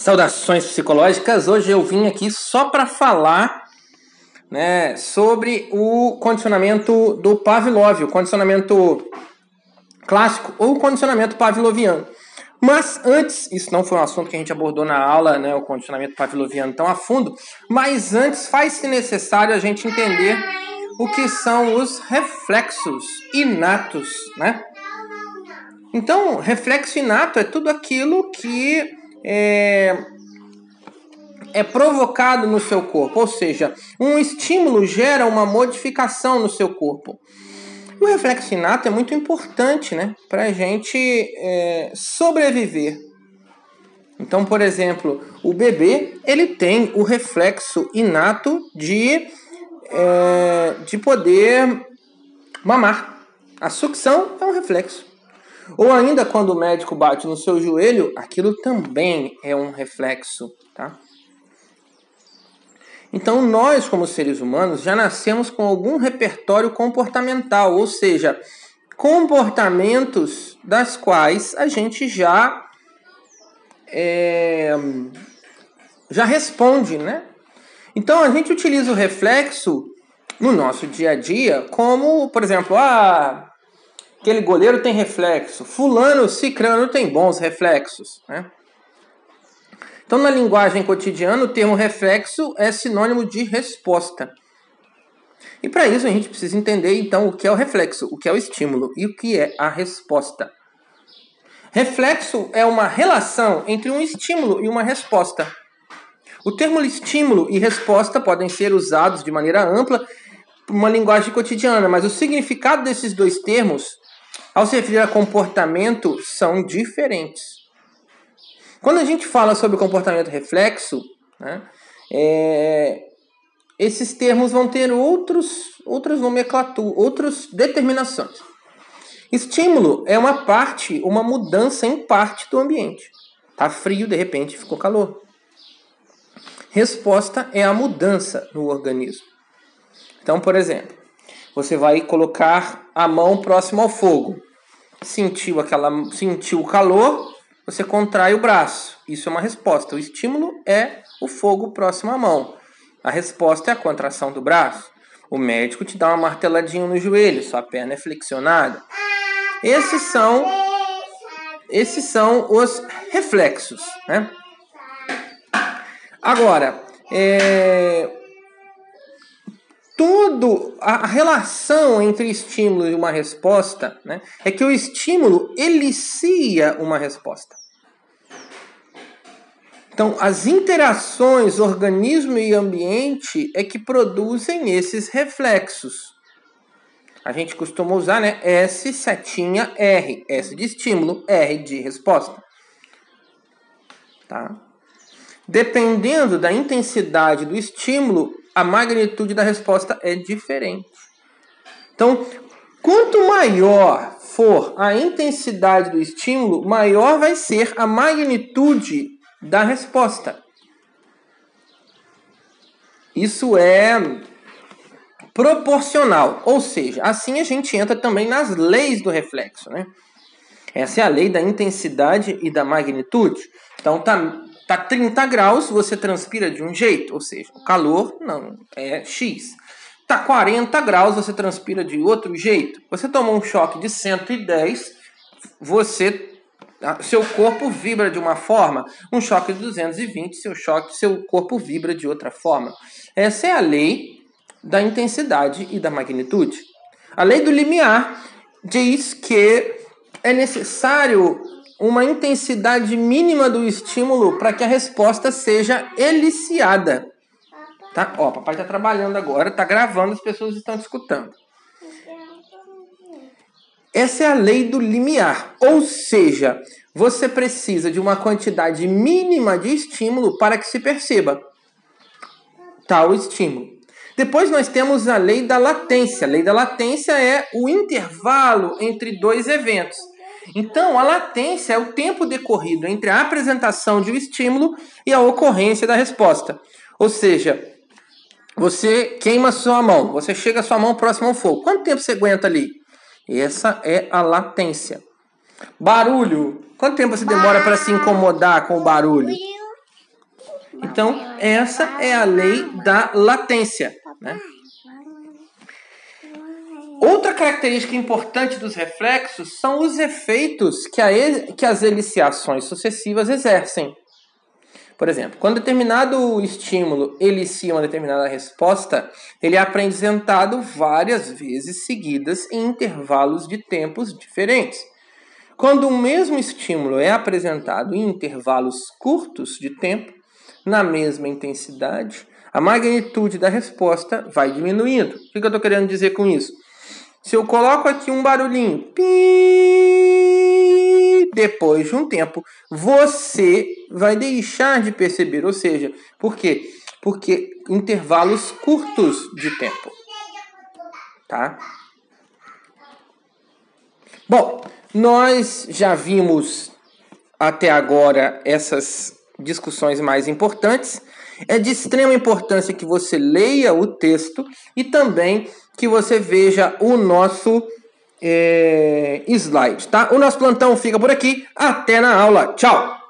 Saudações psicológicas. Hoje eu vim aqui só para falar né, sobre o condicionamento do Pavlov, o condicionamento clássico ou condicionamento pavloviano. Mas antes, isso não foi um assunto que a gente abordou na aula, né, o condicionamento pavloviano tão a fundo, mas antes faz-se necessário a gente entender o que são os reflexos inatos, né? Então, reflexo inato é tudo aquilo que é, é provocado no seu corpo, ou seja, um estímulo gera uma modificação no seu corpo. O reflexo inato é muito importante né, para a gente é, sobreviver. Então, por exemplo, o bebê ele tem o reflexo inato de, é, de poder mamar. A sucção é um reflexo. Ou ainda quando o médico bate no seu joelho, aquilo também é um reflexo, tá? Então nós, como seres humanos, já nascemos com algum repertório comportamental, ou seja, comportamentos das quais a gente já é, já responde, né? Então a gente utiliza o reflexo no nosso dia a dia como, por exemplo, ah, Aquele goleiro tem reflexo. Fulano, cicrano tem bons reflexos. Né? Então, na linguagem cotidiana, o termo reflexo é sinônimo de resposta. E para isso a gente precisa entender então o que é o reflexo, o que é o estímulo e o que é a resposta. Reflexo é uma relação entre um estímulo e uma resposta. O termo estímulo e resposta podem ser usados de maneira ampla uma linguagem cotidiana, mas o significado desses dois termos ao se referir a comportamento, são diferentes. Quando a gente fala sobre comportamento reflexo, né, é, esses termos vão ter outros, outras nomenclaturas, outras determinações. Estímulo é uma parte, uma mudança em parte do ambiente. Tá frio, de repente ficou calor. Resposta é a mudança no organismo. Então, por exemplo, você vai colocar a mão próximo ao fogo. Sentiu aquela sentiu o calor, você contrai o braço. Isso é uma resposta. O estímulo é o fogo próximo à mão. A resposta é a contração do braço. O médico te dá uma marteladinha no joelho, sua perna é flexionada. Esses são esses são os reflexos, né? Agora, é, tudo a relação entre estímulo e uma resposta né, é que o estímulo elicia uma resposta. Então, as interações organismo e ambiente é que produzem esses reflexos. A gente costuma usar né, S setinha R, S de estímulo, R de resposta. Tá? Dependendo da intensidade do estímulo, a magnitude da resposta é diferente. Então, quanto maior for a intensidade do estímulo, maior vai ser a magnitude da resposta. Isso é proporcional, ou seja, assim a gente entra também nas leis do reflexo, né? Essa é a lei da intensidade e da magnitude. Então tá Tá 30 graus, você transpira de um jeito, ou seja, o calor não é X. Tá 40 graus, você transpira de outro jeito. Você tomou um choque de 110, você seu corpo vibra de uma forma, um choque de 220, seu choque, seu corpo vibra de outra forma. Essa é a lei da intensidade e da magnitude. A lei do limiar diz que é necessário uma intensidade mínima do estímulo para que a resposta seja eliciada. Tá? Ó, papai está trabalhando agora, está gravando, as pessoas estão escutando. Essa é a lei do limiar, ou seja, você precisa de uma quantidade mínima de estímulo para que se perceba tal estímulo. Depois nós temos a lei da latência. A lei da latência é o intervalo entre dois eventos. Então, a latência é o tempo decorrido entre a apresentação de um estímulo e a ocorrência da resposta. Ou seja, você queima sua mão, você chega a sua mão próxima ao fogo. Quanto tempo você aguenta ali? Essa é a latência. Barulho. Quanto tempo você demora para se incomodar com o barulho? Então, essa é a lei da latência. Né? Outra característica importante dos reflexos são os efeitos que, a, que as eliciações sucessivas exercem. Por exemplo, quando determinado estímulo elicia uma determinada resposta, ele é apresentado várias vezes seguidas em intervalos de tempos diferentes. Quando o mesmo estímulo é apresentado em intervalos curtos de tempo, na mesma intensidade, a magnitude da resposta vai diminuindo. O que eu estou querendo dizer com isso? Se eu coloco aqui um barulhinho, depois de um tempo, você vai deixar de perceber. Ou seja, por quê? Porque intervalos curtos de tempo. Tá? Bom, nós já vimos até agora essas discussões mais importantes. É de extrema importância que você leia o texto e também que você veja o nosso é, slide, tá? O nosso plantão fica por aqui. Até na aula. Tchau!